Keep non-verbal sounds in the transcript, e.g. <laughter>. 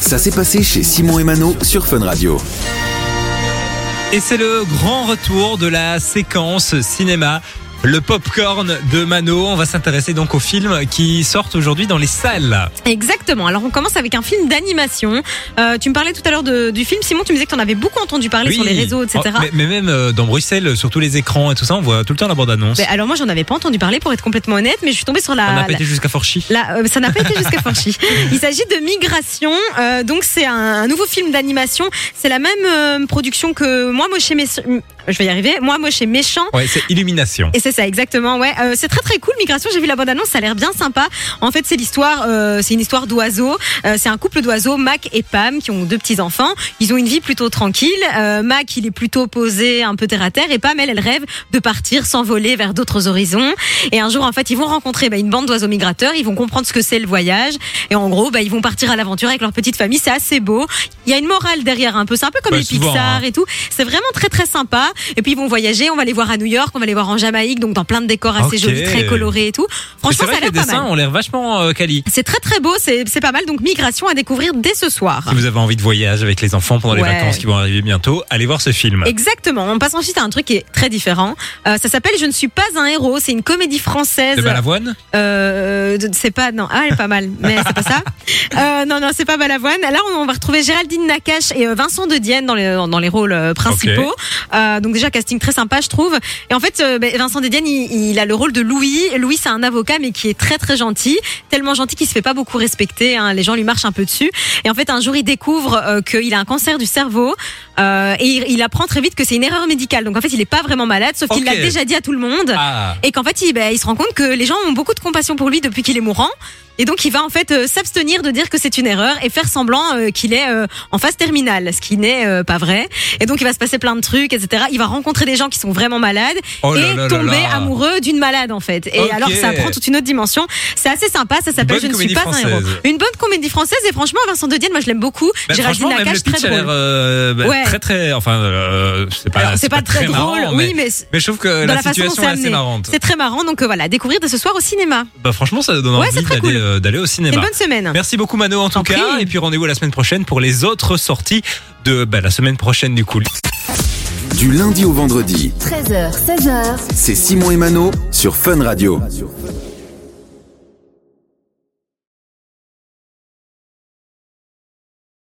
Ça s'est passé chez Simon et sur Fun Radio. Et c'est le grand retour de la séquence cinéma. Le popcorn de Mano. On va s'intéresser donc aux films qui sortent aujourd'hui dans les salles. Exactement. Alors on commence avec un film d'animation. Euh, tu me parlais tout à l'heure de- du film. Simon, tu me disais que tu en avais beaucoup entendu parler sur les réseaux, etc. Oh, mais, mais même euh, dans Bruxelles, sur tous les écrans et tout ça, on voit tout le temps la bande-annonce. Mais alors moi, j'en avais pas entendu parler pour être complètement honnête, mais je suis tombée sur la. On n'a pas la- été jusqu'à la- euh, ça n'a pas été jusqu'à Forchy. <laughs> Il s'agit de Migration. Euh, donc c'est un, un nouveau film d'animation. C'est la même euh, production que moi, Moche et Méchant. Je vais y arriver. Moi, Moche et Méchant. Ouais, c'est Illumination. Et c'est ça, exactement. Ouais, Euh, c'est très très cool. Migration, j'ai vu la bande annonce, ça a l'air bien sympa. En fait, c'est l'histoire, euh, c'est une histoire d'oiseaux. Euh, c'est un couple d'oiseaux, Mac et Pam, qui ont deux petits enfants. Ils ont une vie plutôt tranquille. Euh, Mac, il est plutôt posé, un peu terre à terre, et Pam, elle, elle rêve de partir, s'envoler vers d'autres horizons. Et un jour, en fait, ils vont rencontrer bah, une bande d'oiseaux migrateurs. Ils vont comprendre ce que c'est le voyage. Et en gros, bah, ils vont partir à l'aventure avec leur petite famille. C'est assez beau. Il y a une morale derrière un peu. C'est un peu comme Bah, les souvent, Pixar hein. et tout. C'est vraiment très très sympa. Et puis ils vont voyager. On va les voir à New York, on va les voir en Jamaïque, donc dans plein de décors assez jolis, très colorés et tout. Franchement, vrai ça a l'air pas dessins mal. ont l'air vachement euh, quali. C'est très très beau, c'est pas mal. Donc migration à découvrir dès ce soir. Si vous avez envie de voyage avec les enfants pendant les vacances qui vont arriver bientôt, allez voir ce film. Exactement. On passe ensuite à un truc qui est très différent. Euh, ça s'appelle Je ne suis pas un héros. C'est une comédie française. De Balavoine Euh, c'est pas non, ah, elle est pas mal, mais c'est pas ça. <laughs> Euh, non non, c'est pas Balavoine. Là, on va retrouver Géraldine Nakache et euh, Vincent De Dienne dans les dans les rôles principaux. Donc déjà casting très sympa, je trouve. Et en fait, euh, ben, Vincent De Dienne, il, il a le rôle de Louis. Louis, c'est un avocat, mais qui est très très gentil, tellement gentil qu'il se fait pas beaucoup respecter. hein. Les gens lui marchent un peu dessus. Et en fait, un jour, il découvre euh, qu'il a un cancer du cerveau euh, et il, il apprend très vite que c'est une erreur médicale. Donc en fait, il est pas vraiment malade, sauf qu'il l'a déjà dit à tout le monde. Ah, Et qu'en fait, il, ben, il se rend compte que les gens ont beaucoup de compassion pour lui depuis qu'il est mourant. Et donc, il va en fait euh, s'abstenir de dire que c'est une erreur et faire semblant euh, qu'il est euh, en phase terminale, ce qui n'est euh, pas vrai. Et donc, il va se passer plein de trucs, etc. Il va rencontrer des gens qui sont vraiment malades Oh et là tomber là. amoureux d'une malade, en fait. Et alors, ça prend toute une autre dimension. C'est assez sympa. Ça s'appelle Je ne suis pas un héros. Une bonne comédie française. Et franchement, Vincent De Dienne, moi, je l'aime beaucoup. bah, Géraldine Nakache, très drôle. euh, bah, Ouais. très très. Enfin, euh, c'est pas. Alors, c'est pas, très, drôle, marrant, oui, mais, mais je trouve que la, la situation c'est est assez marrante. C'est très marrant. Donc voilà, découvrir de ce soir au cinéma. Bah, franchement, ça donne envie d'aller. Euh, d'aller au cinéma. une bonne semaine. Merci beaucoup Mano en tout cas et puis rendez-vous la semaine prochaine pour les autres sorties de bah, la semaine prochaine du coup. Du lundi au vendredi, 13h, 16h, c'est Simon et Mano sur Fun Radio.